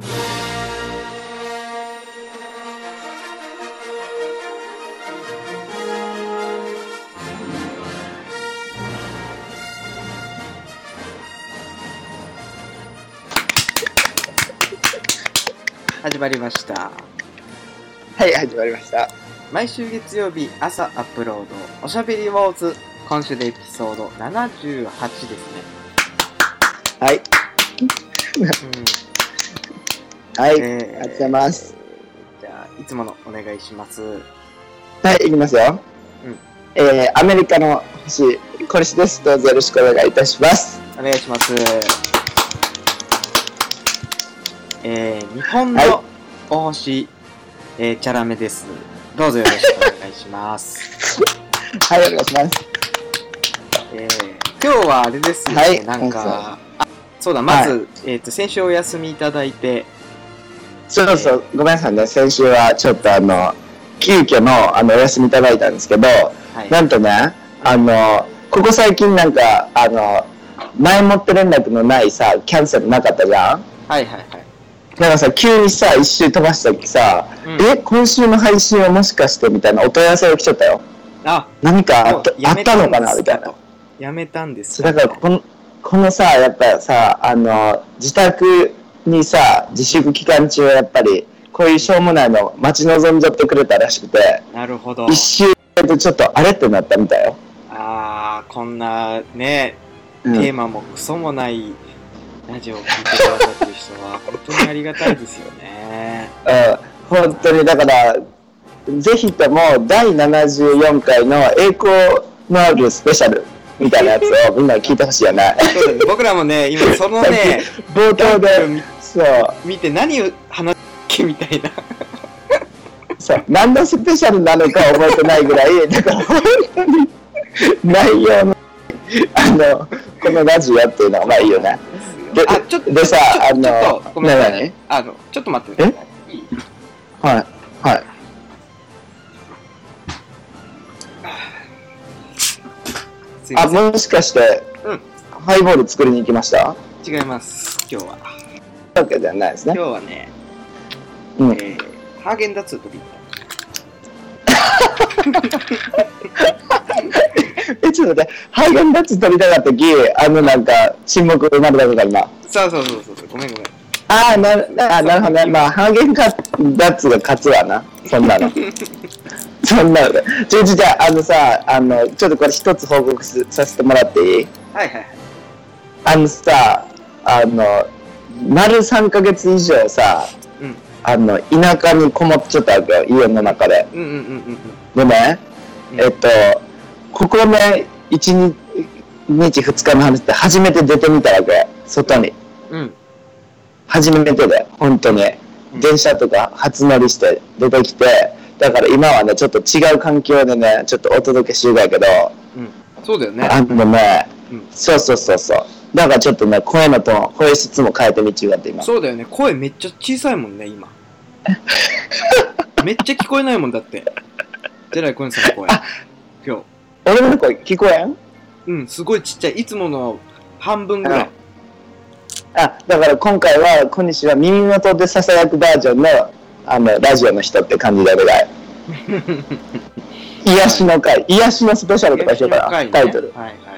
始まりました。はい、始まりました。毎週月曜日朝アップロード。おしゃべりウォーズ。今週でエピソード78ですね。はい。うんはい、えーありがとうございます。じゃあいつものお願いしますはい、いきますよ。うんえー、アメリカの星、コリシです。どうぞよろしくお願いいたします。お願いしますえー、日本はいのお星、えー、チャラメですどうぞよろしくお願いします はい、お願いします。えー、今日はあれですよね、はいなんかあそうだまず、えっ、と先週お休みいただいてそうそう、ごめんなさいね。先週はちょっとあの、急遽のあのお休みいただいたんですけど、はい。なんとね、あの、ここ最近なんか、あの、前もって連絡のないさ、キャンセルなかったじゃん？はいはいはい。だからさ、急にさ、一周飛ばした時さ、うん。え、今週の配信はもしかしてみたいなお問い合わせが来ちゃったよ。あ。何かあったあったのかなみたいな。と。やめたんです。だからこの、このさ、やっぱさ、あの、自宅にさ、自粛期間中はやっぱり、こういうしょうもないの待ち望んじゃってくれたらしくて、なるほど。一周でちょっとあれってなったみたいよ。あーこんなねうん。テーマもクソもないラジオを聞いてくださってる人は 本当にありがたいですよね。うん、本当にだから、ぜひとも第74回の栄光のあるスペシャルみたいなやつをみんなに聞いてほしいよね。そうだね。僕らもね今そのね 冒頭で、見そう、見て何を話けみたいな。そう、何のスペシャルなのか覚えてないぐらい、だから本当に内容の、あの、このラジオっていうのはまあいいよね。であちょっとでさあのちょっとごめんなさい何？あのちょっと待ってね。いいはい、はい。あ、もしかして、うん。ハイボール作りに行きました？違います今日はわけじゃないですね。今日はね、うんえー、ハーゲンダッツを取りに え、ちょっと待って、ハーゲンダッツ取りたかった時、あのなんか、沈黙生まれたのか今。そうそうそうそうごめんごめんああーなるほどね。まあ、ハーゲンダッツが勝つわな。そんなの。そんなの。ちょ、ちょ、じゃあ、あのさ、あの、ちょっとこれ一つ報告すさせてもらっていい？はいはいはいあのさ、あの、丸3ヶ月以上さ、うん。あの、田舎にこもっちゃったわけよ、家の中で。うんうんうんうんでね、うん。えっと、ここね、1日、2日の話って初めて出てみたわけ、外に。うん。うん初めてで、本当に。うん。電車とか初乗りして出てきて、だから今はね、ちょっと違う環境でね、ちょっとお届けしようだけど、うん。そうだよね。あのね、うん。そうそうそうそう。だからちょっとね、声のトーン、声質も変えてみちゅうがって今。そうだよね。声めっちゃ小さいもんね今。めっちゃ聞こえないもんだって。ジェライコンさんの声。今日。俺の声聞こえん？うんすごいちっちゃい。いつもの半分ぐらい。あ、だから今回は、小西は耳元で囁くバージョンの、あの、ラジオの人って感じでぐらい。癒しの会、癒しのスペシャルとかしようかな、タイトル。はいはい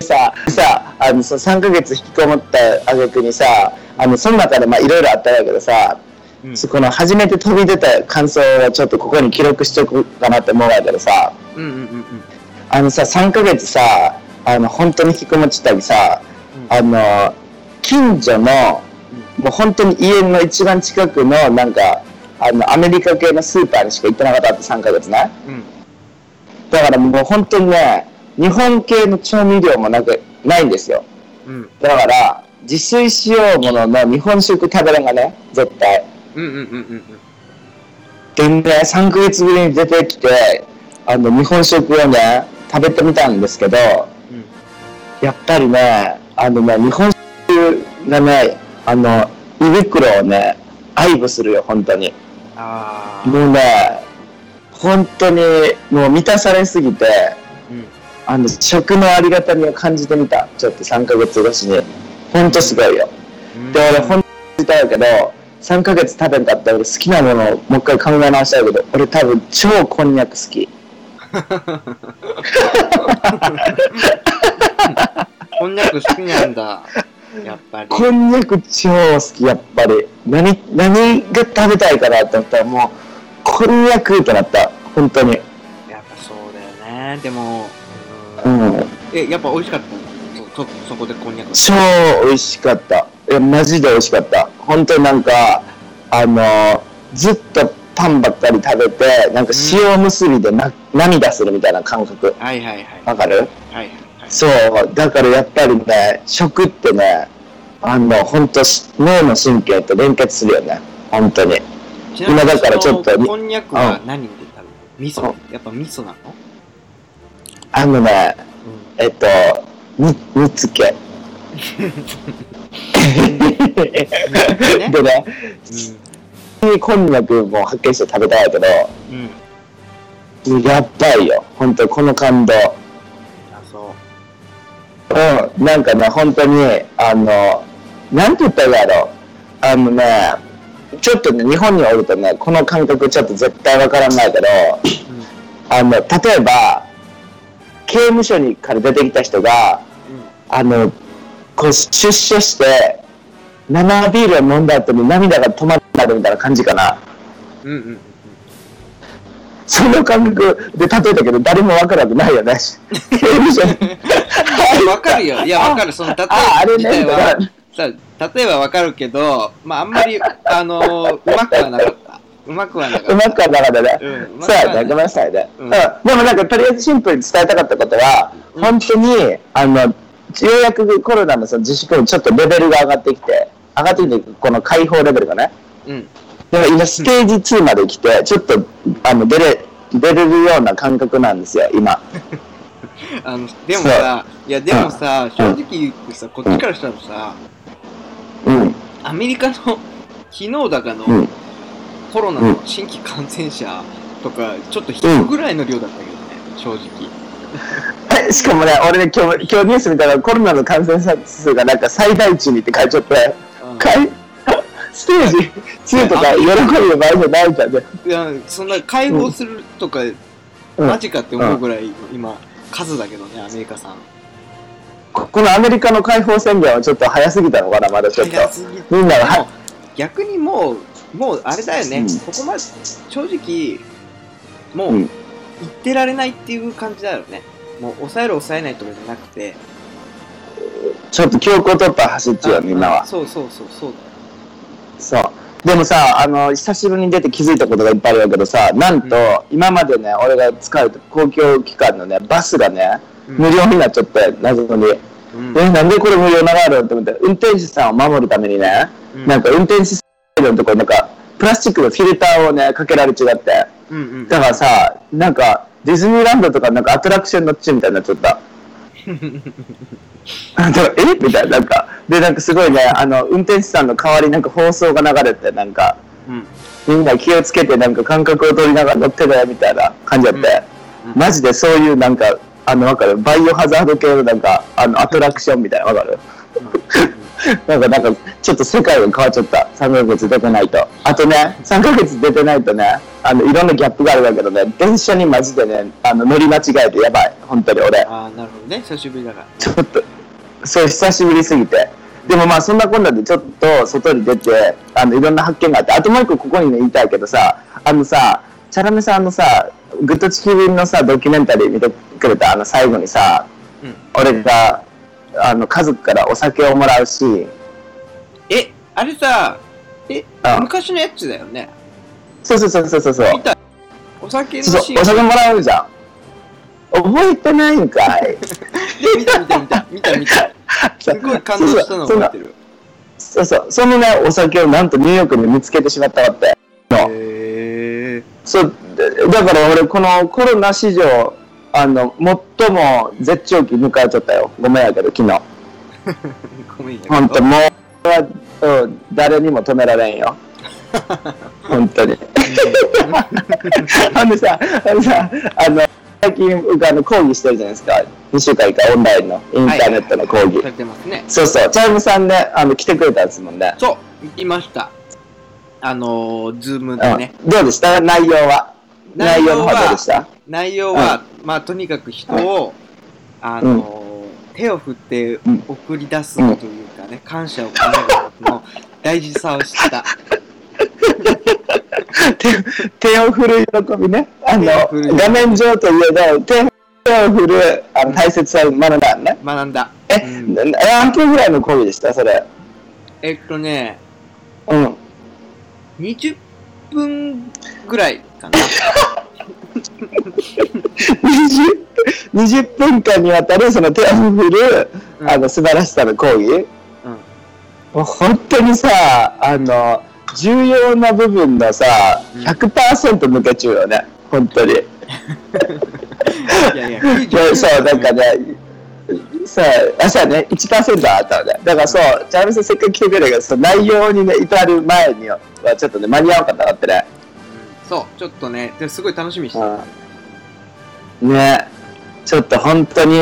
さ、さ、あの、そう3ヶ月引きこもった挙句にさ、あの、その中でまあいろいろあったんやけどさ、うん。そこの初めて飛び出た感想をちょっとここに記録しておくかなって思うんやけどさ、うんうんうんうん。あのさ、3ヶ月さ、あの、本当に引きこもっちゃったりさ、うん。あの、近所の、もう本当に家の一番近くの、なんか、あの、アメリカ系のスーパーにしか行ってなかったって3ヶ月ね。うん。だからもう本当にね、日本系の調味料もなく、ないんですよ。うんだから、自炊しようものの日本食食べれんがね、絶対。うんうんうんうんでね、3ヶ月ぶりに出てきて、あの、日本食をね、食べてみたんですけど、うんやっぱりね、あのね、日本食がね、あの、胃袋をね、愛撫するよ、本当に。もうね、本当にもう満たされすぎて、うんあの、食のありがたみを感じてみた。ちょっと3ヶ月越しに。ほんとすごいよ。うんで、俺、ほんとに言ったけど、3ヶ月食べんかったら俺好きなものをもう一回考え直したいけど、俺多分超こんにゃく好き。こんにゃく好きなんだ。やっぱり。こんにゃく超好き、やっぱり。何、何が食べたいかなって思ったらもう、こんにゃくってなった。本当に。やっぱそうだよね。でも、ううんん。え、やっぱ美味しかった？のそ、そ、そこでこんにゃく。超美味しかった。いや、マジで美味しかった。本当になんか、あの、ずっとパンばっかり食べて、なんか塩結びでな、涙するみたいな感覚。はいはいはい。わかる？はいはいはい。そう、だからやっぱりね、食ってね、あの、本当脳の神経と連結するよね。本当に。今だからちょっとこんにゃくは何で食べる味噌？うやっぱ味噌なの？あのね、うえっと、に、煮つけ。ね でね、ん。こんにゃくもはっきりして食べたいけど、うん。うん。やっばいよ。本当この感動。あ、そう。うん、なんかね、本当に、あの、なんて言ったらいいやろ。あのね、ちょっとね、日本におるとね、この感覚ちょっと絶対わからないけど、あの、例えば、刑務所にから出てきた人が、うん。あの、こう出所して、生ビールを飲んだ後に涙が止まらないみたいな感じかな。うん。うん。うん。その感覚で例えたけど、誰もわからくないよね。刑務所に。うん。わかるよ。いや、わかる。その、例えばあ、あれね、さ、例えばわかるけど、まあ、あんまり、あのー、うまくはなかった。うまくはなかっうまくはなかったね。うんうまくそうやね、はないごめんなさいね。ううんん。でもなんか、とりあえずシンプルに伝えたかったことは、うん本当に、あの、ようやくコロナのその自粛にちょっとレベルが上がってきて、上がってきて、この解放レベルがね。た。うん。でも今、ステージ2まで来て、ちょっと、あの、出れ、出れるような感覚なんですよ、今。あの、でもさ、いや、でもさ、正直言ってさ、こっちからしたらさ、うん。アメリカの昨日だかのうん。コロナの新規感染者とか、ちょっと引くぐらいの量だったけどね、正直。えしかもね、俺ね、今日、今日ニュース見たらコロナの感染者数がなんか最大値にって書いちゃって、うん。かい？ステージ2とか喜ぶ場合じゃないじゃん。ね。いや、そんな解放するとか、うん。マジかって思うぐらい、今、数だけどね、アメリカさん。ここのアメリカの解放宣言はちょっと早すぎたのかな、まだちょっと。みんなが逆にもう、もうあれだよね、うんここまで、正直、もううん言ってられないっていう感じだよね。もう抑える抑えないとかじゃなくて、ちょっと強行突破走っちゃうよ、みんなは。そうそうそう、そうそう。でもさ、あの、久しぶりに出て気づいたことがいっぱいあるけどさ、なんと、今までね、俺が使う公共機関のね、バスがね。無料になっちゃって、謎に。うん。え、なんでこれ無料ながるって思って、運転手さんを守るためにね、うんなんか運転手さんのところなんか、プラスチックのフィルターをね、かけられちゃって。うんうん。だからさ、なんか、ディズニーランドとかなんかアトラクション乗っちみたいになっちゃった。あだからえ？みたいな、なんか。で、なんかすごいね、あの、運転手さんの代わりになんか放送が流れて、なんか、うん。みんな気をつけてなんか感覚を取りながら乗ってね、みたいな感じだって。うんマジでそういうなんか、あの、わかる？バイオハザード系のなんか、あの、アトラクションみたいな、わかる？なんか、なんか、ちょっと世界が変わっちゃった。3ヶ月出てないと。あとね、3ヶ月出てないとね、あの、いろんなギャップがあるんだけどね、電車にマジでね、あの、乗り間違えてやばい。本当に俺。ああ、なるほどね、久しぶりだから。ちょっと、そう、久しぶりすぎて。でもまあ、そんなこんなでちょっと外に出て、あの、いろんな発見があって、あともう一個ここにね、言いたいけどさ、あのさ、チャラメさんのさ、グッドチキンのさ、ドキュメンタリー見てくれた、あの、最後にさ、うん。俺が、あの、家族からお酒をもらうシーン。え、あれさ、えあ、昔のやつだよね。そうそうそうそうそうお酒のそうシーン。お酒もらうじゃん。覚えてないんかい。見た見た見た、見た見た。すごい感動したの 覚えてる。そうそう、そのね、お酒をなんとニューヨークで見つけてしまったわって。のへえ。そう、でだから俺このコロナ史上、あの、最も絶頂期迎えちゃったよ。ごめんやけど、昨日。ごめんやけどほんと、もう、うん誰にも止められんよ。本当に。ほんでさ、あのさ、あの、最近僕あの講義してるじゃないですか。2週間以下オンラインのインターネットの講義。されてますね。そうそう、チャイムさんね、あの、来てくれたんですもんね。そう、行きました。あのー、ズームでね。うん、どうでした？内容は？内容の方どうでした内容は、まあ、とにかく人を、あのー手を振って送り出すというかね、感謝を込めることの大事さを知った。手手を振る喜びね。あの画面上といえど、手手を振るあの大切さを学んだね。学んだ。え、うん何分ぐらいの講義でしたそれ？えっとね、うん。20分ぐらいかな。20, 20分間にわたるその手を振る、うんあの素晴らしさの講義。うん。もう本当にさ、あの、重要な部分のさ、うん100%抜け中よね。本当に。いやいや、そう、なんかね、さあ、さね、1%あったのね。だからそう、チャームさんせっかく来てくれたけど、その内容にね、至る前には、ちょっとね、間に合わなかったなってね。そう、ちょっとね、ですごい楽しみにしてね、ちょっと本当に、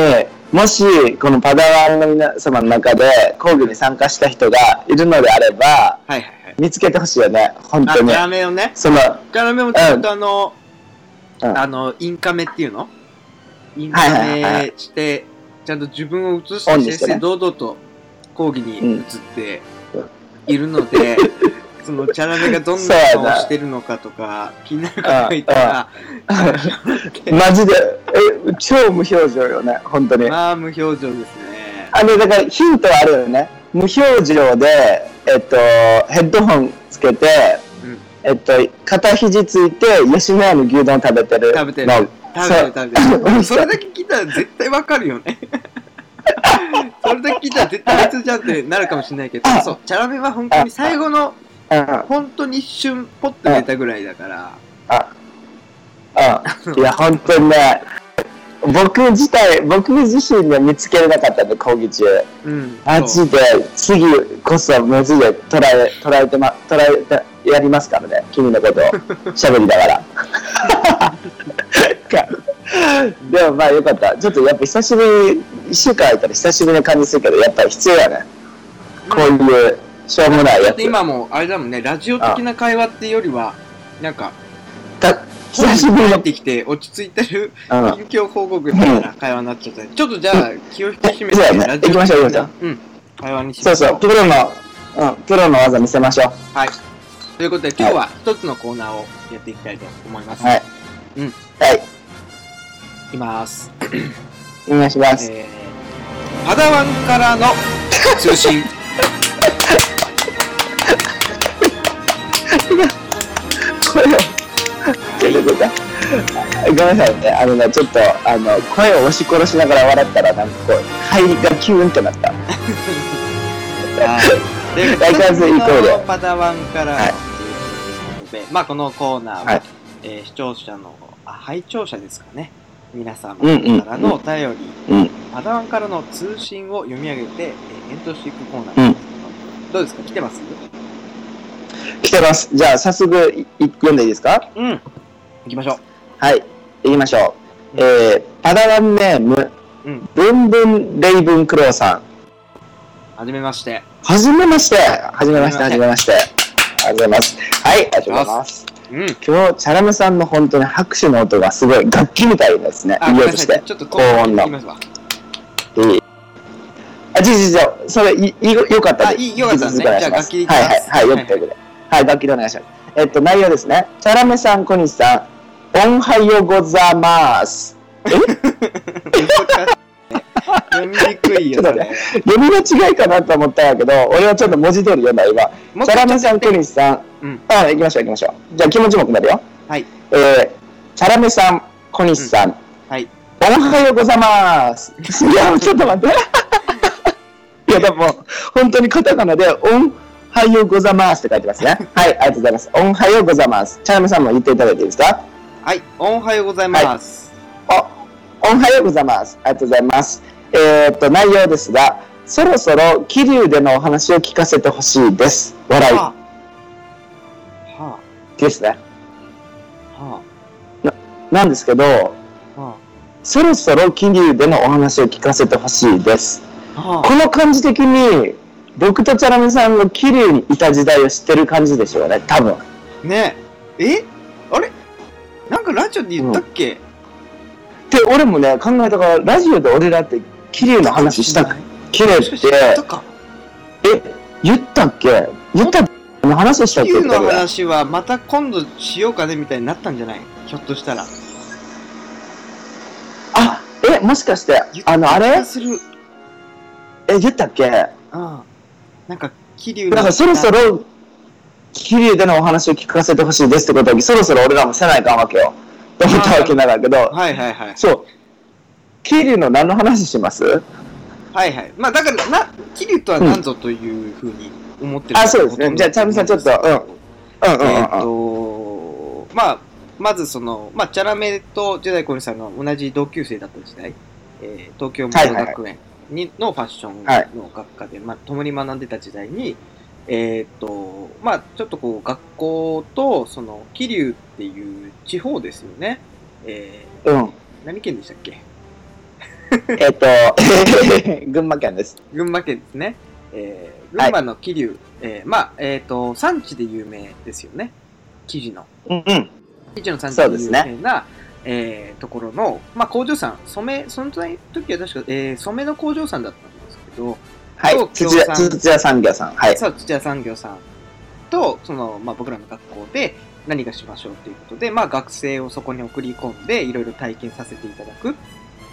もし、このパダワンの皆様の中で、講義に参加した人がいるのであれば、はいはいはい。見つけてほしいよね、本あ、当に。キャ。ラメをね、その、キャラメもちゃんとあの、うん。あの、インカメっていうの？インカメして、ちゃんと自分を映してね。て先生堂々と講義に映っているので、そのチャラメがどんな顔してるのかとか気になる方がいたら、マジで、え、超無表情よね、本当に。まあ無表情ですね。あの、だからヒントはあるよね。無表情で、えっと、ヘッドホンつけて、うんえっと、片肘ついて、吉野家の牛丼食べてるの。食べてる。食べてる食べてる。それだけ聞いたら絶対わかるよね。それだけ聞いたら絶対あいつじゃんってなるかもしれないけど、そう、チャラメは本当に最後の、うん。本当に一瞬ポッと出たぐらいだから、あ、うん。いや、本当にね、僕自体、僕自身で見つけれなかったんで、講義中。うん。マジで、次こそマジで捉え、捉えてま、捉えて、やりますからね、君のことを。喋りながら。でもまあよかった。ちょっとやっぱ久しぶり、一週間空いたら久しぶりな感じするけど、やっぱり必要やね。こういう、しょうもないやつ。今もうあれだもんね、ラジオ的な会話っていうよりは、なんか、た久しぶりの入っ、てきて落ち着いてるうん。近況報告みたいな会話になっちゃったね。ちょっとじゃあ気を引き締めて、ねラジオ行きましょう行きましょうん。会話にしそうそう、ましょう。プロの、うん、プロの技見せましょう。はい。ということで今日は一つのコーナーをやっていきたいと思います。はい。うん。はい。いきます。お願いします。えー、パダワンからの通信。声を、ちょっと出た。ごめんなさいね。あのね、ちょっと、あの、声を押し殺しながら笑ったら、なんかこう、肺がキューンってなった。はい。で、相変わらずいい声でのパダワンからのはいということで、まあこのコーナーは、はいえー視聴者の、あ、拝聴者ですかね。皆様うんうんからのお便り、うん。パダワンからの通信を読み上げて、えー返答していくコーナーですけど、どうですか？来てます？来てます。じゃあ、早速、いい読んでいいですか？うん。行きましょう。はい。行きましょう。えー、パダワンネーム、うん。ブンブンレイブンクローさん。はじめまして。はじめまして。はじめまして、はじめまして。ありがとうございます。はい、ありがとうございます。うん。今日、チャラメさんの本当に拍手の音がすごい楽器みたいですね。あ、いい音して。ちょっと高音のい。いい。あ、じじじそれ、い、い、よかったあいいよかったですねじゃあ楽器はいはい、はい、よくてよくて。はい、楽器でお願いします。えっと、内容ですね。チャラメさん、小西さん、おんはよござます。読みにくいよねね。読みの違いかなと思ったんやけど、俺はちょっと文字通り読んだ、今。チャラメさん、小西さん、うん。あ、行きましょう、行きましょう。じゃあ、気持ちも込めるよ。はい。えー、チャラメさん、小西さん、はい。おはようございます。いや、ちょっと待って。いや、でも、本当にカタカナで、おんはようございますって書いてますね。はい、ありがとうございます。おんはようございます。チャラメさんも言っていただいていいですか？はい。おはようございます。お、おんはようございます。ありがとうございます。えーっと、内容ですが、そろそろ桐生でのお話を聞かせてほしいです。笑いはあ。はですね。あ。はなんですけど、あ。はそろそろ桐生でのお話を聞かせてほしいです。あこの感じ的に、僕とチャラメさんが桐生にいた時代を知ってる感じでしょうね、多分。あね。え？えあれ？なんかラジオで言ったっけ、で、俺もね、考えたから、ラジオで俺らって桐生の話したかして。生って言った、か。え、言ったっけ？言ったっけ話したっけ？桐生の話はまた今度しようかねみたいになったんじゃない？ひょっとしたら。あ、え、もしかしてあの、あれ？え、言ったっけ？うんなんか桐生のだからそろそろ、桐生でのお話を聞かせてほしいですってことは、そろそろ俺らもせないかんわけよ。って思ったわけなんだけど、はいはいはい。そう。桐生の何の話します？はいはい。まあだからな桐生とは何ぞというふうに思ってるあそうですね。じゃあちゃんみさんちょっとうん。うんうんえっ、うん。とまあまずそのまあチャラメとジェダイコニさんが同じ同級生だった時代、えー東京モデル学園にのファッションはいの学科で、まあ共に学んでた時代にえっ、とまあちょっとこう学校とその桐生っていう地方ですよねえうん。ー、何県でしたっけ？えっと、群馬県です。群馬県ですね。えー、群馬の桐生、えー、まあ、えっ、と、産地で有名ですよね。生地の。うんうん。生地の産地で有名な、えー、ところの、まあ、工場さん、染め、その時は確か、えー、染めの工場さんだったんですけど、はい。土屋、土屋産業さん。はい。そう、土屋産業さんと、その、まあ、僕らの学校で何がしましょうということで、まあ、学生をそこに送り込んで、いろいろ体験させていただく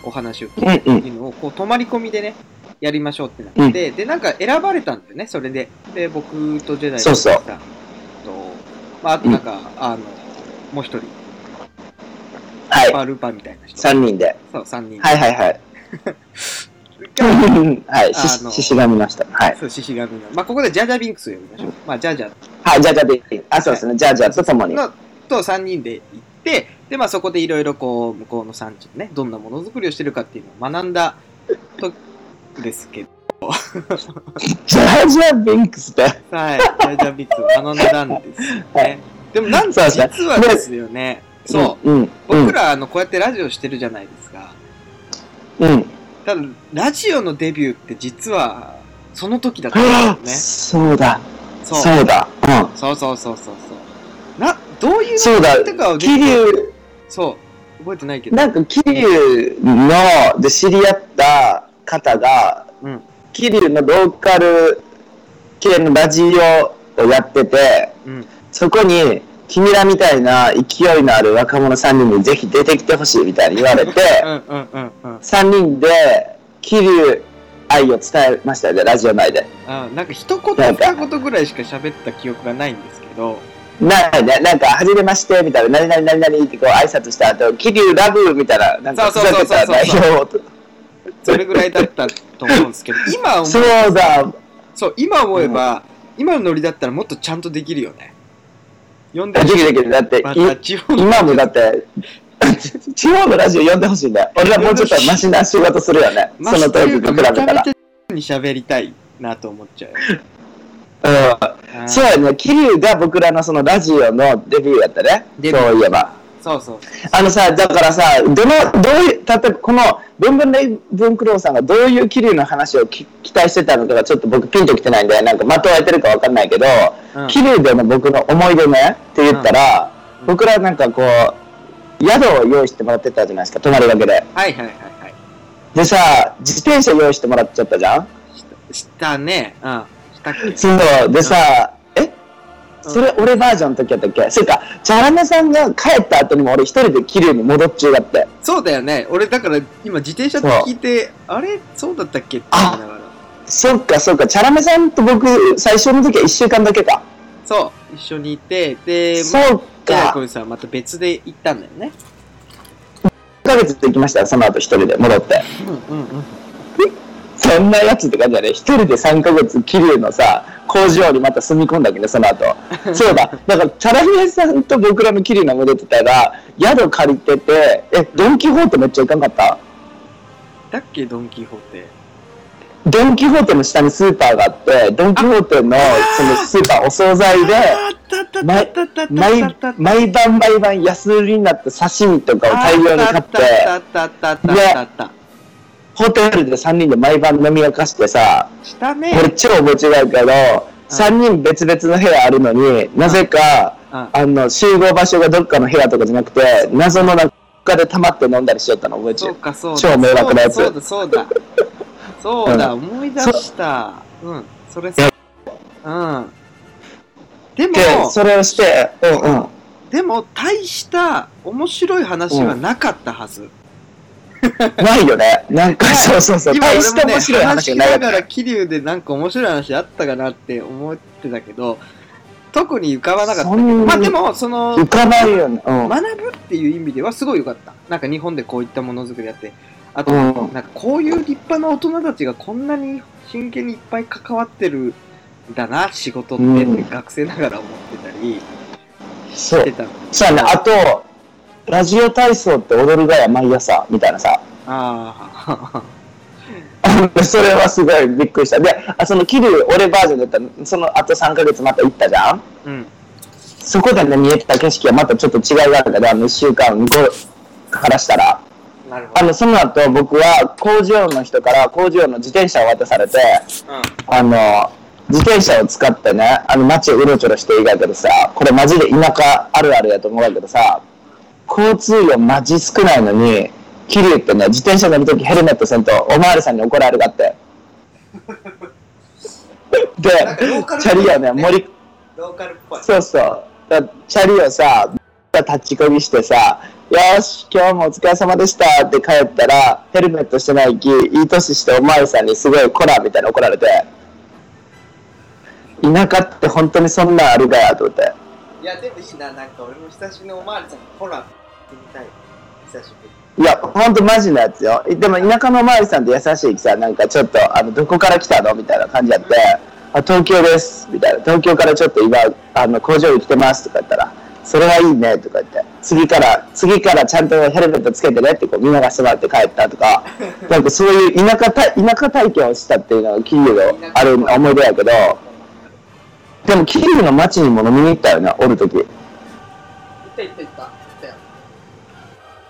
お話を聞くっていうのを、こう、泊まり込みでね、やりましょうってなって、で、なんか選ばれたんだよね、それで。で、僕とジェダイそうそうと、まあ、あとなんか、あの、もう一人、はい。パールーパーみたいな人。三人で。そう、三人。はいはいはい。がはい。あのしししがみました。はい。そう、獅子神の。まあ、ここでジャジャビンクスを呼びましょう。まあ、ジャジャはい、じゃあじゃあで、あ、そうですね。じゃあじゃあとともに。のと3人で行って、で、まあそこでいろいろこう、向こうの産地でね、どんなものづくりをしてるかっていうのを学んだとですけど、じゃあじゃあビンクスって。はい、ジャジャビッツを学んだんですよ はね。でもなんと実はですよね、そう、うん。うん。僕らあの、こうやってラジオしてるじゃないですか。うん。ただ、ラジオのデビューって実は、その時だったんですよね。そうだ。そう。そうだ。うん。そうそうそうそうそう。な、どういうそうだとかを。桐生、そう。覚えてないけど。なんか桐生の、で知り合った方が、うん。桐生のローカル系のラジオをやってて、うん。そこに、君らみたいな勢いのある若者3人にぜひ出てきてほしいみたいに言われて、うんうんうんうん。3人で、桐生愛を伝えましたよね、ラジオ内で。あなんか一言二言ぐらいしか喋った記憶がないんですけど、ないね、なんか、はじめまして、みたいな、何々何々ってこう挨拶した後、桐生ラブみたいな、なんか、そうそうそうそう。それぐらいだったと思うんですけど、今思うそうだ、そう、今思えば、今のノリだったらもっとちゃんとできるよね。呼んでできるできる。だって、まいた地方の今もだって、地方のラジオ呼んでほしいね。俺らもうちょっとマシな仕事するよね。その当時と比べたら。めちゃめちゃに喋りたいなと思っちゃう。うん。そうやね。桐生が僕らのそのラジオのデビューやったね。デビューそういえば。そうそう。あのさ、だからさ、どの、どういう、例えばこの、文文レイ文クローさんがどういう桐生の話をき期待してたのかがちょっと僕ピンときてないんで、なんかまとえてるかわかんないけど、うん桐生での僕の思い出ねって言ったら、うん僕らなんかこう、宿を用意してもらってたじゃないですか、泊まりがけで。はいはいはいはい。でさ、自転車用意してもらっちゃったじゃん？したね。うん。したっけそう。でさ、えそれ俺バージョンの時やったっけ？それか、チャラメさんが帰った後にも俺一人で桐生に戻っちゅうだって。そうだよね。俺だから今自転車って聞いて、あれ？そうだったっけ？って思いながら。そっかそっか、チャラメさんと僕、最初の時は一週間だけか。そう、一緒にいて、で、そうか。ミさんはまた別で行ったんだよね。1ヶ月で行きましたよ、その後一人で戻って。うんうんうん。そんなやつって感じだね。一人で3ヶ月、桐生のさ、工場にまた住み込んだけど、その後。そうだ。だから、チャラメさんと僕らの桐生の戻ってたら、宿借りてて、え、ドンキホーテめっちゃ行かんかった？だっけ、ドン・キホーテ？ドン・キホーテの下にスーパーがあって、ドン・キホーテのそのスーパーお惣菜で、毎晩毎晩安売りになった刺身とかを大量に買って、あホテルで3人で毎晩飲み明かしてさ、したね。これ超面白いけど、3人別々の部屋あるのに、なぜか、うん。あの、集合場所がどっかの部屋とかじゃなくて、謎の中で溜まって飲んだりしよったの覚えてる？そうかそうだ。超迷惑なやつ。そうだそうだ。そうだ。うん。思い出した。うん。それさ。うん。でもで、それをして、うんうん。でも大した面白い話はなかったはず、ないよね。なんか、そうそうそう。今大して俺もね面白い話がないながら桐生でなんか面白い話あったかなって思ってたけど特に浮かばなかったまあでもその浮かないよね。うん。学ぶっていう意味ではすごい良かったなんか日本でこういったものづくりやってあと、うんなんかこういう立派な大人たちがこんなに真剣にいっぱい関わってるんだな仕事ってってうん学学生ながら思ってたりそうして。たのそうやね。あと、ラジオ体操って踊るがや毎朝、みたいなさ。あ それはすごいびっくりした。で、あその、キル、俺バージョンだったら、その後3ヶ月また行ったじゃん？あうんそこでね、見えてた景色はまたちょっと違いがあるから、あの、1週間向こうからしたら。なるほあの、その後僕は工場の人から工場の自転車を渡されて、あの、自転車を使ってね、あの街をうろちょろしていたけどさ、これマジで田舎あるあるやと思うんだけどさ、交通量マジ少ないのに、桐生ってね、自転車乗るときヘルメットせんと、おまわりさんに怒られるかって。で、チャリをね、盛り、ローカルっぽいそうそう。だチャリをさ、立ちこぎしてさ、よーし、今日もお疲れ様でしたって帰ったら、ヘルメットしてないき、いい年しておまわりさんにすごいコラみたいな怒られて、田舎って本当にそんなんあるかやと思って。いやでもいいななんか俺も久しぶりにおまわりさんにコラってみたい久しぶりいや、ほんとマジのやつよ。でも田舎のおまわりさんって優しいきさ、なんかちょっと、あの、どこから来たのみたいな感じやって、あ、東京です。みたいな。東京からちょっと今、あの、工場に来てますとか言ったら、それはいいねとか言って、次から、次からちゃんとヘルメットつけてねってこう見流してもらって帰ったとか、なんかそういう田舎た、田舎体験をしたっていうのがキーのある思い出やけど、でもキーの街にも飲みに行ったよね、おるとき。行った行った行った。行ったよ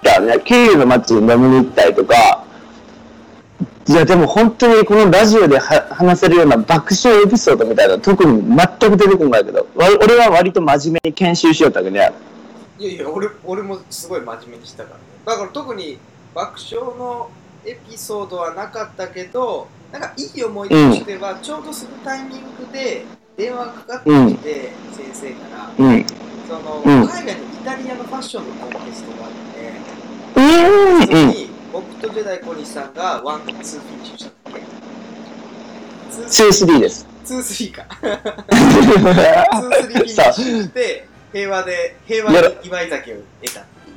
だよね、キーの街に飲みに行ったりとか、いやでも本当にこのラジオでは話せるような爆笑エピソードみたいな特に全く出てこないけど、わ俺は割と真面目に研修しよったけどね。いやいや俺俺もすごい真面目にしたからだから特に爆笑のエピソードはなかったけどなんかいい思い出としては、ちょうどそのタイミングで電話かかってきて、先生からうん。その、うん海外のイタリアのファッションのコンテストがあってうんそこに僕とジェダイ小西さんがワンツーフィニッシュしたっけ？ツースリーです。ツースリーか ツースリーフィニッシュして平和で平和に祝い酒を得たっていう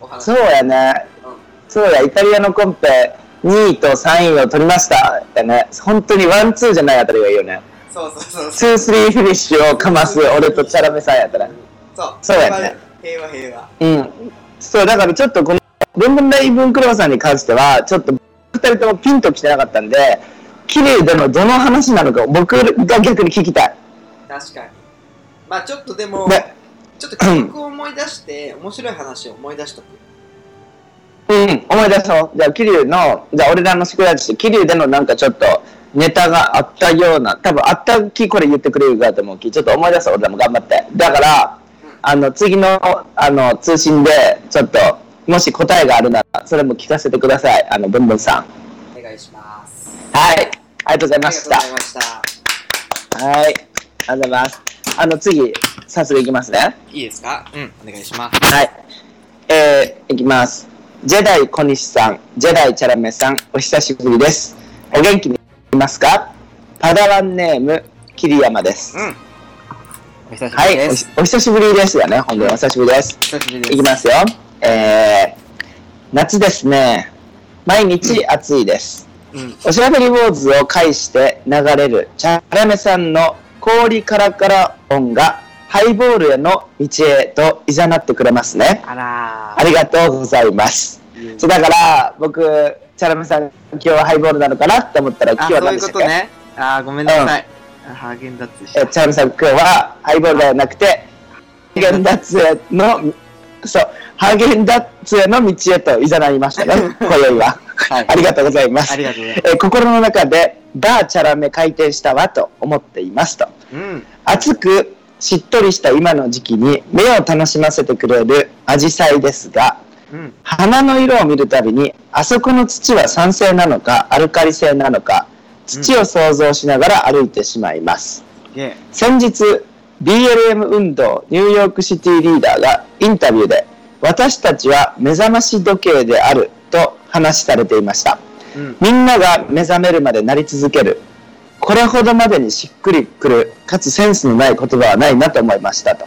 お話そうやね。うんそうや、イタリアのコンペ2位と3位を取りました。やね。本当にワンツーじゃないあたりがいいよね。そうそうそうツースリーフィニッシュをかます俺とチャラメさんやったら。そうそうやね平和平和うん。そう、だからちょっとこの、文文大文クロワさんに関しては、ちょっと二人ともピンと来てなかったんで、綺麗でのどの話なのか僕が逆に聞きたい。確かにまあちょっとでもでちょっと記憶を思い出して面白い話を思い出しとく？うん、思い出そう。じゃあ、桐生の、じゃあ俺らの宿題として、桐生でのなんかちょっと、ネタがあったような、多分あったきこれ言ってくれるかと思うき、ちょっと思い出そう、俺らも頑張って。だから、あの、次の、あの、通信で、ちょっと、もし答えがあるなら、それも聞かせてください。あの、ブンブンさん。お願いしますはい。ありがとうございありがとうましたござい。ましたはい。ありがとうございます。あの、次、早速いきますね。いいですか？うんお願いしますはい。えー、いきます。ジェダイ小西さん、ジェダイチャラメさん、お久しぶりです。お元気にいますか？パダワンネーム、桐山です。うんお久しぶはい、りです、おお久しぶりですよね。本当にお久しぶりです。お久しぶりですいきますよ。えー、夏ですね。毎日暑いです。うんおしゃべりウォーズを介して流れるチャラメさんの氷カラカラ音がハイボールへの道へと誘ってくれますね。あらありがとうございます。ーそうだから、僕、チャラメさん、今日はハイボールなのかなって思ったら、今あ、日はそうい何でしたっけ？うことね。あー、ごめんなさい。あハーゲンダッツでした。えチャラメさん、今日はハイボールではなくて、ハーゲンダッツへの、そう、ハーゲンダッツへの道へと誘いましたね、今宵は。はいありがとうございます。ありがとうございます。えー心の中で、バーチャラメ開店したわと思っていますと。うん。暑くしっとりした今の時期に目を楽しませてくれるアジサイですが、うん。花の色を見るたびに、あそこの土は酸性なのか、アルカリ性なのか、土を想像しながら歩いてしまいます。ゲー。先日、BLM 運動ニューヨークシティリーダーがインタビューで、私たちは目覚まし時計であると話されていました。うん。みんなが目覚めるまでなり続ける。これほどまでにしっくりくる、かつセンスのない言葉はないなと思いましたと。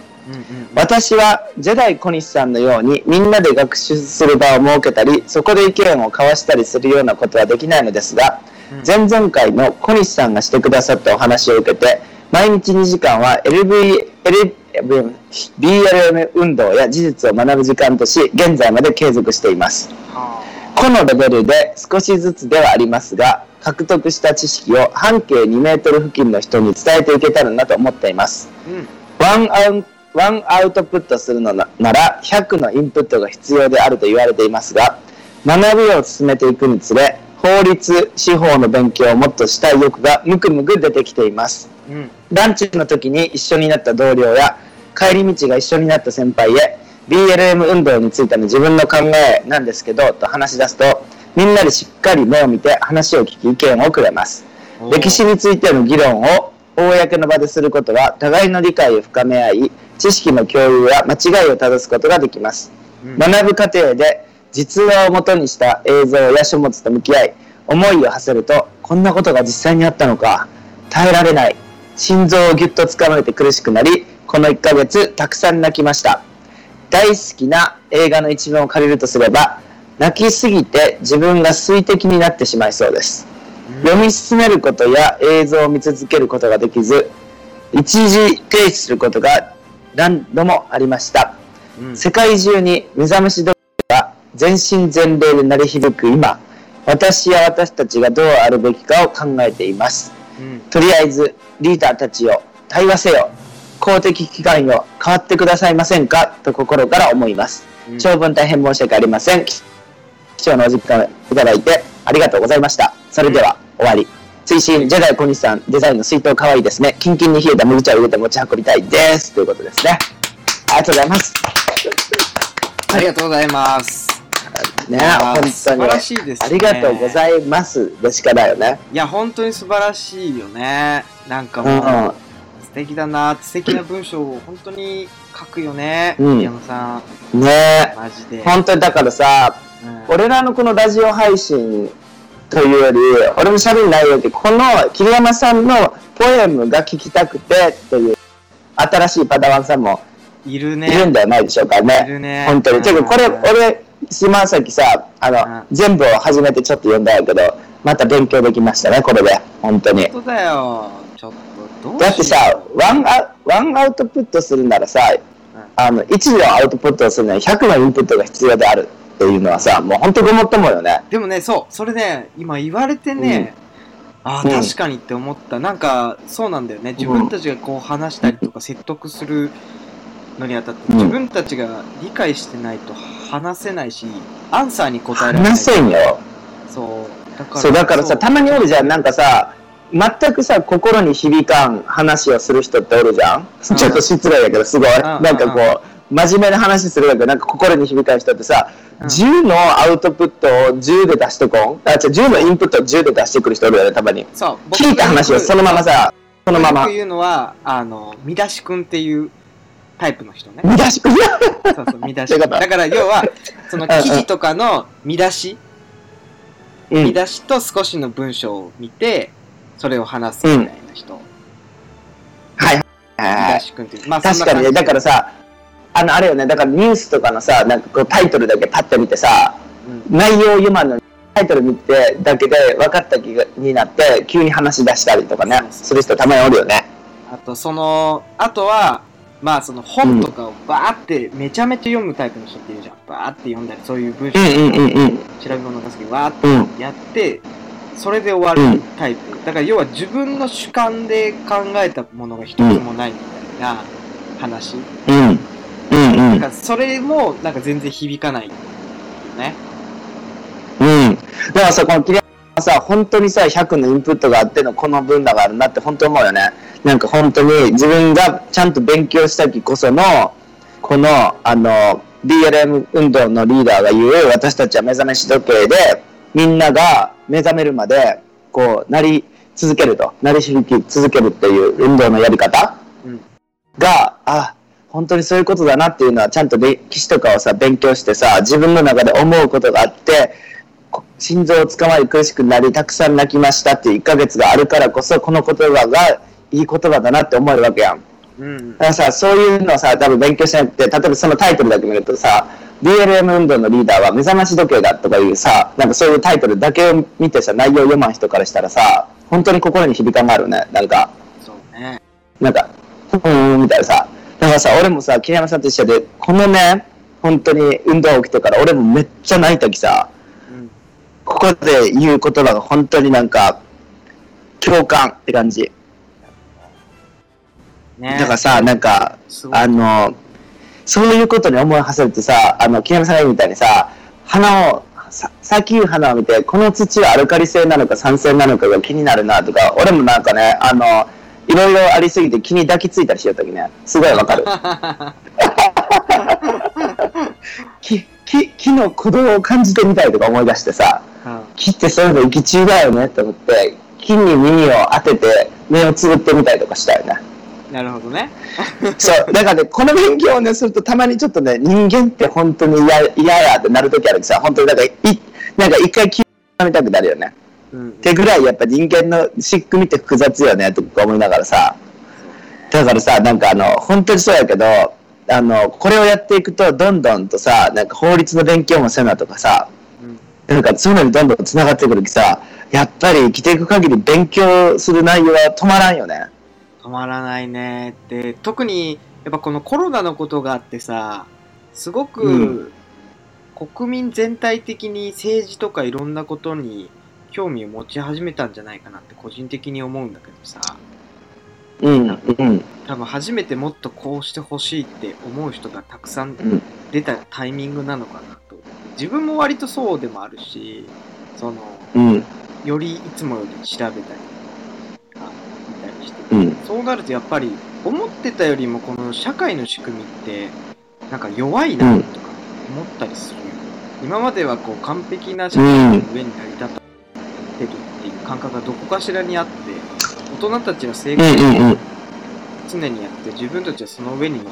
私はジェダイ小西さんのようにみんなで学習する場を設けたり、そこで意見を交わしたりするようなことはできないのですが、うん前々回の小西さんがしてくださったお話を受けて、毎日2時間は LV、L BLM 運動や事実を学ぶ時間とし、現在まで継続しています。はこのレベルで少しずつではありますが、獲得した知識を半径2メートル付近の人に伝えていけたらなと思っています。ワンアウワンアウトプットするのななら100のインプットが必要であると言われていますが、学びを進めていくにつれ、法律、司法の勉強をもっとしたい欲がムクムク出てきています。うん。ランチの時に一緒になった同僚や帰り道が一緒になった先輩へ BLM 運動についての自分の考えなんですけどと話し出すとみんなでしっかり目を見て話を聞き意見をくれます歴史についての議論を公の場ですることは互いの理解を深め合い知識の共有や間違いを正すことができます。うん。学ぶ過程で実話をもとにした映像や書物と向き合い思いを馳せるとこんなことが実際にあったのか耐えられない心臓をぎゅっとつかまれて苦しくなりこの1ヶ月たくさん泣きました。大好きな映画の一文を借りるとすれば泣きすぎて自分が水滴になってしまいそうです。読み進めることや映像を見続けることができず一時停止することが何度もありました。うん。世界中に目覚まし時計が全身全霊で鳴り響く今私や私たちがどうあるべきかを考えています。うん。とりあえずリーダーたちよ対話せよ。公的機関よ変わってくださいませんか？と心から思います、うん。長文大変申し訳ありません。貴重なお時間をいただいてありがとうございました。それでは終わり追伸ジェダイ小西さんデザインの水筒可愛いですねキンキンに冷えた麦茶を入れて持ち運びたいですということですねありがとうございますありがとうございます。ね本当に素晴らしいですねありがとうございますでしかないよねいや、本当に素晴らしいよね。なんかうんもう、素敵だな素敵な文章を本当に書くよね。うん宮野さん。ねマジで。本当にだからさうん俺らのこのラジオ配信というより俺も喋る内容ってこの桐山さんのポエムが聞きたくてっていう新しいパダワンさんもいるいるね。んではないでしょうかいねるね。本当に。てかこれうん俺島崎さあの全部を初めてちょっと読んだんやけどまた勉強できましたねこれで。本当に。本当だよ。ちょっと、どうだってさワンアワンアウトプットするならさあの1のアウトプットをするのに100のインプットが必要であるっていうのはさもう本当ごもっともよね。でもね、そう、それね、今言われてね、ああ、うん。確かにって思った。なんか、そうなんだよね。自分たちがこう話したりとか説得するのにあたって、うん。自分たちが理解してないと話せないし、アンサーに答えられない。話せんよ。そう。だから、そうだからさたまにおるじゃん。なんかさ全くさ心に響かん話をする人っておるじゃん、うん。ちょっと失礼やけどすごい、ん。なんかこう真面目な話するだけどなんか心に響かん人ってさ、うん。10のアウトプットを10で出してこん。あ違う10のインプットを10で出してくる人おるよねたまに。そう、聞いた話をそのままさそのまま。僕言うのは、あの、見出し君っていうタイプの人ね。見出しくそうそう、見出し君。だから要は、その記事とかの見出し、うん。見出しと少しの文章を見て、それを話すみたいな人。はい。見はい。出し君っていう。まあ確かにね。だから、さあのあれよねだからニュースとかのさなんかこうタイトルだけパッと見てさそん内容読まんのにタイトル見てだけで分かった気がになって急に話し出したりとかねそうそうする人たまにおるよねうんあと、その、あとは、まあその本とかをバーってめちゃめちゃ読むタイプの人っているじゃん。バーって読んだり、そういう文章うんうんうんうん。調べ物が好きでわーっうん。てやって、それで終わるタイプ。だから要は自分の主観で考えたものが一つもないみたいな話。うん。うんうん。なんかそれもなんか全然響かないよね。うん。だからさ、この桐山さ、本当にさ、100のインプットがあってのこの分野があるなって本当思うよね。なんか本当に自分がちゃんと勉強したきこその、この、あの、BLM 運動のリーダーが言う、私たちは目覚めし時計で、みんなが目覚めるまで、こう、なり続けると、なり響き続けるっていう運動のやり方うん。が、あ、本当にそういうことだなっていうのはちゃんと歴史とかをさ、勉強してさ、自分の中で思うことがあって、こ心臓をつかまり苦しくなり、たくさん泣きましたっていう1ヶ月があるからこそ、この言葉がいい言葉だなって思えるわけやん。うんだからさ、そういうのをさ、多分勉強しなくて、例えばそのタイトルだけ見るとさ、BLM 運動のリーダーは目覚まし時計だとかいうさ、なんかそういうタイトルだけを見てさ、内容を読まん人からしたらさ、本当に心に響かんがあるね。なんか、そうね。なんか、ふーん、みたいなさ。だからさ、俺もさ、桐山さんと一緒で、このね、本当に運動起きてから俺もめっちゃ泣いたきさ、うん。ここで言う言葉が本当になんか、共感って感じ。ねだからさ、なんか、あの、そういうことに思い馳せるってさ、あの、木山さんが言うみたいにさ、花を、ささっき言う花を見て、この土はアルカリ性なのか酸性なのかが気になるなとか、俺もなんかね、あの、いろいろありすぎて気に抱きついたりしようときね、すごいわかる。木、木、木の鼓動を感じてみたいとか思い出してさ、うん木ってそういうの生き中だよねって思って、木に耳を当てて目をつぶってみたりとかしたよね。なるほどね。そう、だからね、この勉強をね、するとたまにちょっとね、人間って本当に嫌嫌やってなるときあるけどさ、本当になんか、い、なんか一回気をみたくなるよね。うんっ。てぐらいやっぱ人間の仕組みって複雑よね、とか思いながらさ。だからさ、なんかあの、本当にそうやけど、あの、これをやっていくと、どんどんとさ、なんか法律の勉強もせなとかさ、うん。なんかそういうのにどんどん繋がってくるきさ、やっぱり生きていく限り勉強する内容は止まらんよね。止まらないねで特にやっぱこのコロナのことがあってさすごく、うん国民全体的に政治とかいろんなことに興味を持ち始めたんじゃないかなって個人的に思うんだけどさ。うん、うん、多分初めてもっとこうしてほしいって思う人がたくさんうん。出たタイミングなのかなと。自分も割とそうでもあるしそのうん、よりいつもより調べたりあ見たりしてうん、そうなるとやっぱり思ってたよりもこの社会の仕組みってなんか弱いなとか思ったりするよ、今まではこう完璧な社会の上に成り立ってるっていう感覚がどこかしらにあって大人たちは成うん、功うん、うん。常にやって自分たちはその上にの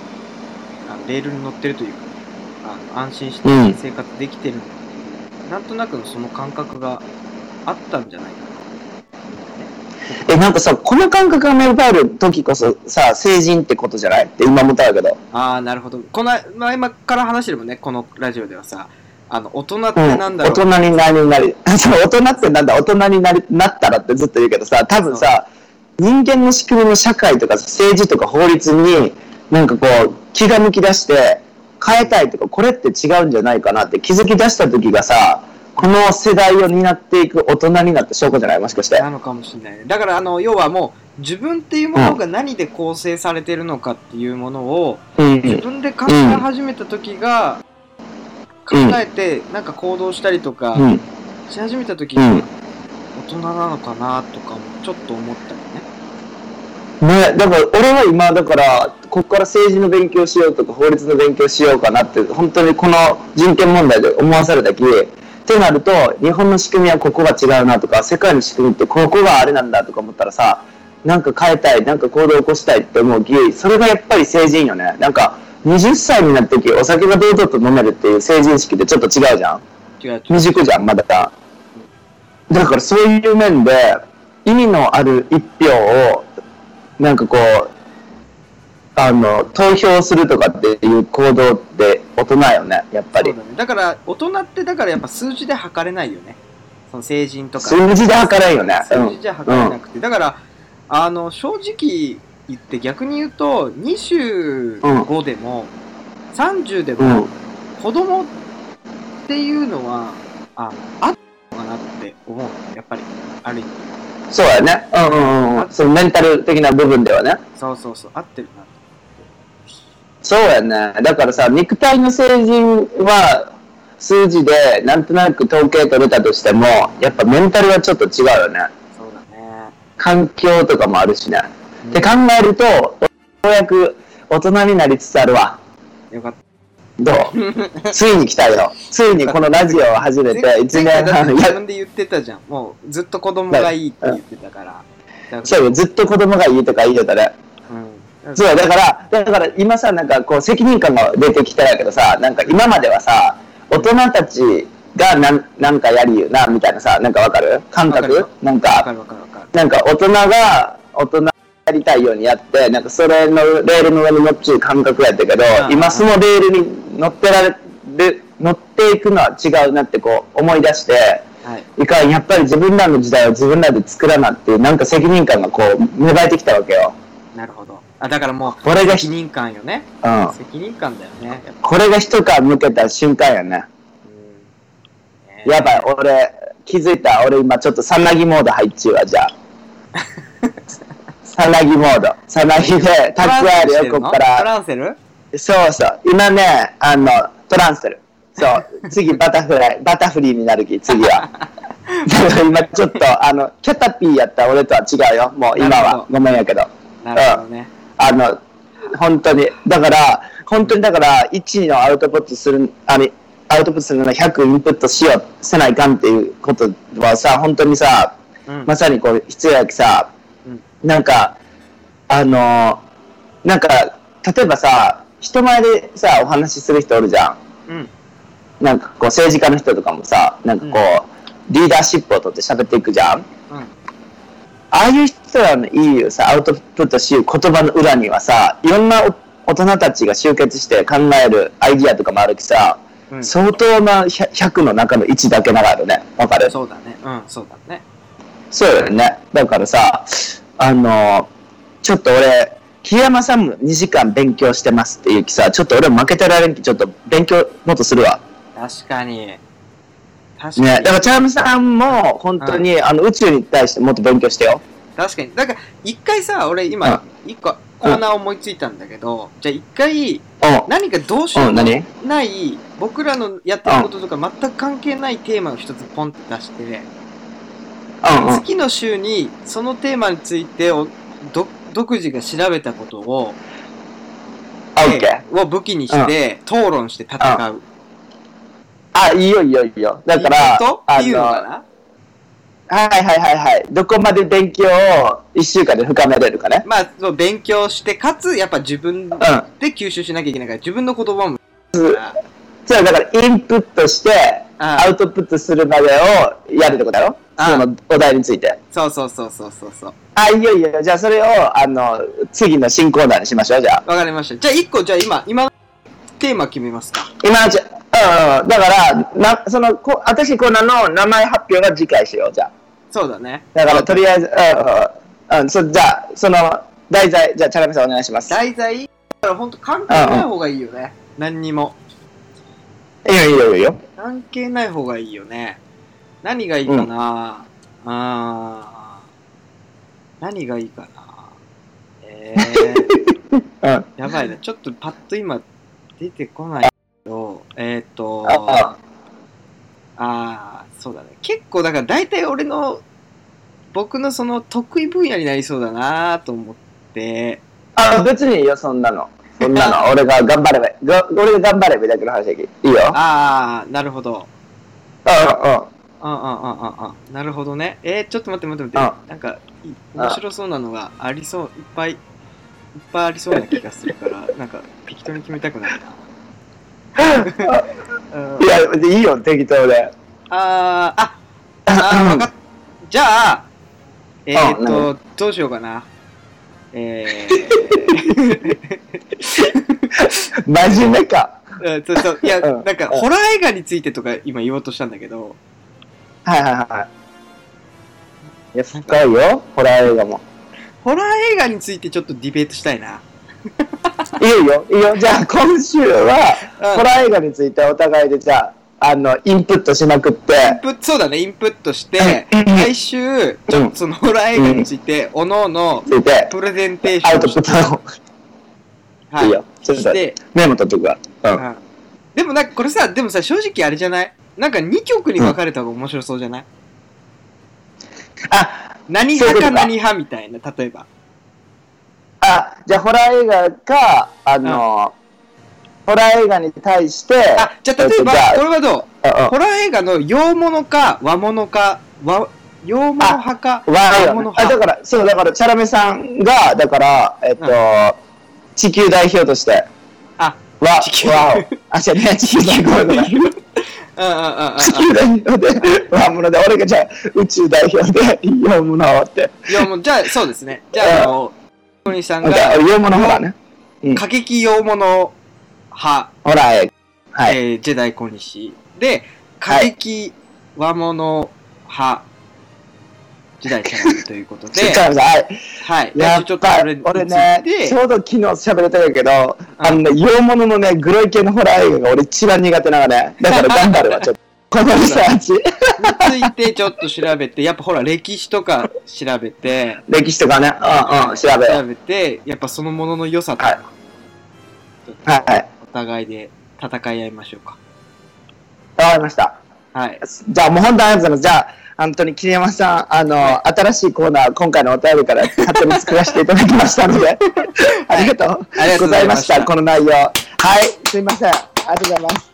あのレールに乗ってるというかあの安心してうん生活できてるう、なんとなくのその感覚があったんじゃないかなえ、なんかさ、この感覚が芽生える時こそさ、成人ってことじゃない？って今思ったけど。ああ、なるほど。この、まあ、今から話してるもんね、このラジオではさ、あの、大人っうん。てなんだろう？大人になりになり、そう、大人ってなんだ、大人になり、なったらってずっと言うけどさ、多分さ、人間の仕組みの社会とか政治とか法律に、なんかこう、気が抜き出して、変えたいとか、これって違うんじゃないかなって気づき出した時がさ、この世代を担っていく大人になった証拠じゃない？もしかして。なのかもしれないね。だから、あの、要はもう、自分っていうものが何で構成されてるのかっていうものを、うん。自分で考え始めた時が、考うんえて、なんか行動したりとか、うん。し始めた時が、うん。大人なのかなとかも、ちょっと思ったりね。ね、だから俺は今だからここから政治の勉強しようとか法律の勉強しようかなって本当にこの人権問題で思わされたきってなると日本の仕組みはここが違うなとか世界の仕組みってここがあれなんだとか思ったらさなんか変えたいなんか行動を起こしたいって思うきそれがやっぱり成人よねなんか20歳になってきお酒が堂々と飲めるっていう成人式ってちょっと違うじゃん違う違う。未熟じゃん、まだ。だからそういう面で、意味のある一票を、なんかこう、あの、投票するとかっていう行動って大人よね、やっぱり。だね。だから、大人って、だからやっぱ数字で測れないよね。その成人とか。数字で測れんよね。数字じゃ測れなくて、だからあの正直言って逆に言うと、25でも、30でうもん。子供っていうのは、あの、あったのかなって思うの。やっぱり、ある意味。そうやね。うんうんうん。そのメンタル的な部分ではね。そうそうそう、合ってるなと。そうやね。だからさ、肉体の成人は数字でなんとなく統計取れたとしても、やっぱメンタルはちょっと違うよね。そうだね。環境とかもあるしね。って考えると、ようやく大人になりつつあるわ。よかった。どう？ついに来たよ。ついにこのラジオを始めて1前年半。自分で言ってたじゃん。もうずっと子供がいいって言ってたから。だからそうよ、ずっと子供がいいとか言うてたね。うん。そう、だから、だから今さ、なんかこう責任感が出てきたんやけどさ、なんか今まではさ、大人たちがなんなんかやりゆうな、みたいなさ、なんかわかる？感覚？なんか、わかるわかるわかる。なんか大人が大人やりたいようにやって、なんかそれのレールの上に乗っちゅう感覚やったけどう、ん今そのレールに乗ってられる、乗っていくのは違うなってこう思い出して、はい。いかん、やっぱり自分らの時代を自分らで作らなっていう、なんか責任感がこう芽生えてきたわけよ。なるほど。あ、だからもう、これが責任感よね。うん。責任感だよね。これが一皮向けた瞬間やね。うんやばい、俺、気づいた。俺今ちょっとさなぎモード入っちゅうわ、じゃあ。さなぎモード。さなぎで、タックあるよ、こっかトら。ランセル？そうそう。今ね、あの、トランセル。そう。次、バタフライ、バタフリーになるき、次は。今ちょっと、あの、キャタピーやった俺とは違うよ。もう今は。ごめんやけど。なるほどね。あの、本当に。だから、本当にだから、1のアウトプットする、あれ、アウトプットするのは100インプットしよう、せないかんっていうことはさ、本当にさ、うん。まさにこう、必要やきさ、うんなんか、あのなんか、例えばさ、人前でさ、お話しする人おるじゃん。うん。なんかこう、政治家の人とかもさ、なんかこう、リーダーシップを取って喋っていくじゃん。うん。ああいう人らの言うさ、アウトプットし言葉の裏にはさ、いろんなお大人たちが集結して考えるアイディアとかもあるきさ、うん。相当な 100, 100の中の1だけながらね。わかる？そうだね。うん、そうだね。そうよね。だからさ、あの、ちょっと俺、木山さんも2時間勉強してますっていうきさ、ちょっと俺も負けてられんき、ちょっと勉強もっとするわ。確かに。確かに。ね。だからチャームさんも本当に、あの宇宙に対してもっと勉強してよ。確かに。だから、一回さ、俺今、一個コーナー思いついたんだけど、じゃあ一回、う何かどうしよん。う、うんも何ない、僕らのやってることとか全く関係ないテーマを一つポンって出して、うんうん。次の週にそのテーマについておど独自が調べたことを。を武器にして、討論して戦う。あ、いいよいいよいいよ。だから、いのかの、な？はいはいはいはい。どこまで勉強を1週間で深めれるかね。まあ、そう勉強して、かつ、やっぱ自分でうん。吸収しなきゃいけないから、自分の言葉も。そう、だからインプットして、あアウトプットするまでをやるってことだろ？あそのお題について。そうそうそうそうそうそう。あ、いいよいいよ。じゃあそれを、あの、次の新コーナーにしましょう、じゃあ。わかりました。じゃあ一個、じゃあ今、今、テーマ決めますか？今のうち、うんうん。だから、な、その、こ新しいコーナーの名前発表は次回しよう、じゃあ。そうだね。だから、とりあえず、うんうん。うん、そ、じゃあ、その、題材、じゃあ、チャラメさんお願いします。題材、だから本当関係ない方がいいよね。何にも。いいよいいよいいよ。関係ない方がいいよね。何がいいかな、あー何がいいかなえー、うん。やばいな。ちょっとパッと今出てこないけど、えっ、ー、と、ああー、そうだね。結構だから大体俺の、僕のその得意分野になりそうだなと思って、あ、別にいいよ、そんなの。そんなの。俺が頑張れば、が俺が頑張ればだけの話だけど。いいよ。あー、なるほど。うんうん。あああああなるほどね。えー、ちょっと待って待って待って。なんか、い面白そうなのがありそう、いっぱい、いっぱいありそうな気がするから、なんか、適当に決めたくなるな。う んいや、いいよ、適当で。あー、あ、あー、じゃあ、えー、っあと、どうしようかな。え 真面目か。ー、うんそうそう、いや、うんなんか、うんホラー映画についてとか今言おうとしたんだけど、はいはいはい。い。や、深いよ、ホラー映画も。ホラー映画についてちょっとディベートしたいな。いいよ、いいよ。じゃあ今週は、うん。ホラー映画についてお互いでじゃあ、あの、インプットしまくって、インプットそうだね、インプットして、うん来週、ちょっとそのホラー映画について、おのおのプレゼンテーシアウョンをして、トプット。を、はい。いよ。ちょっとして、メモ取っとくわ。うん。うん。でもなんかこれさ、でもさ、正直あれじゃない？なんか2曲に分かれた方が面白そうじゃない、あ、何派か何派みたいな、例えば。あ、じゃあホラー映画か、あの、ホラー映画に対して、あ、じゃあ例えば、これはどう？あホラー映画の洋物か和物か、和洋物派か和あ物。あだから、そう、だから、チャラメさんが、だから、えっと、う地球代表として、あ、わ、地球。あ、違うね、地球代表地球代表で、和物で、俺がじゃあ、宇宙代表で、洋物をって。洋物、じゃあそうですね。じゃあ、あの、小西さんじゃあ、が、洋物ほらね。過激洋物派、ほら、え。はい。えージェダイ小西。で、過激和物派、時代チャラメということで、ちょっと待ってはい。はい。やっぱ俺ね、ちょうど昨日喋れたんやけど、あのね、洋物のね、グロい系のホラー映画が俺一番苦手なのね。だから頑張るわ、ちょっと。このリサーチ。についてちょっと調べて、やっぱほら歴史とか調べて、歴史とかね、うんうん、調べよ調べて、やっぱそのものの良さとか、はい。はい。お互いで戦い合いましょうか。わかりました。はい。じゃあもう本当にありがとうございます。じゃあ、本当に桐山さん、あの、は新しいコーナー、今回のお便りから勝手に作らせていただきましたので、ありがとうごございましたた、この内容。はい、すいません。ありがとうございます。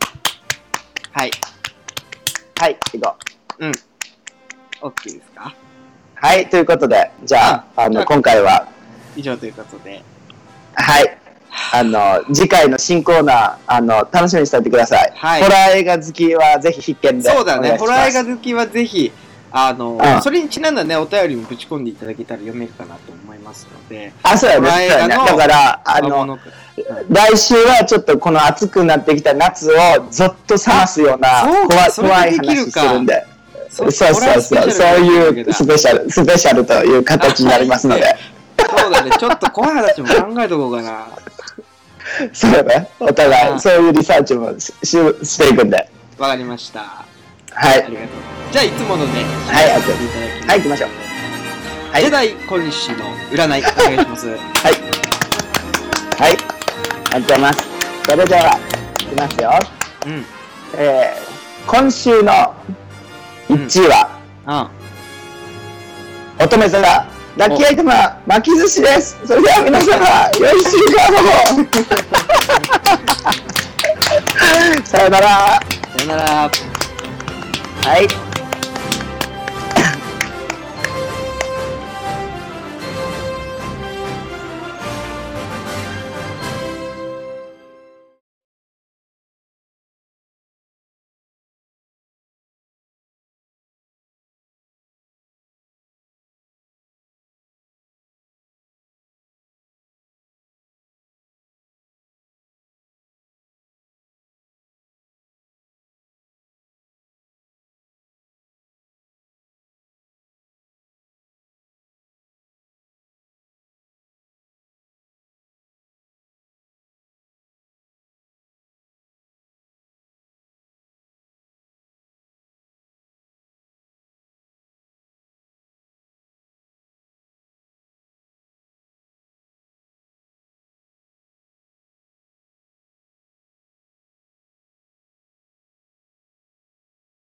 はい。はい、行こう。うん。OK ですか？はい、ということで、じゃあ、あの、今回は、以上ということで。はい、あの、次回の新コーナー、あの、楽しみにしておいてください。はいホラー映画好きはぜひ必見で。そうだね。ホラー映画好好きはぜひ、あの、うんそれにちなんだね、お便りもぶち込んでいただけたら読めるかなと思いますので。あ、そうやね。だから、ああの、来週はちょっとこの暑くなってきた夏をぞっと冷ますような怖い怖い話するんで。そそうそうそう。そういうスペシャル、スペシャルという形になりますので。そうだね。ちょっと怖い話も考えとこうかな。そうだね。お互い、うんそういうリサーチもしししていくんで。わかりました。はい。ありがとう。じゃあ、いつものね、はいやっていただきます。はい行きましょうはいジェダイ小西の占い、お願いします。はい。はい。ありがとうございます。それでは、いきますよ。うん。えー、今週の1位は、あ乙女座ラッキーアイテムは巻き寿司です。それでは皆様、良い週間を さよなら。さよなら。はい。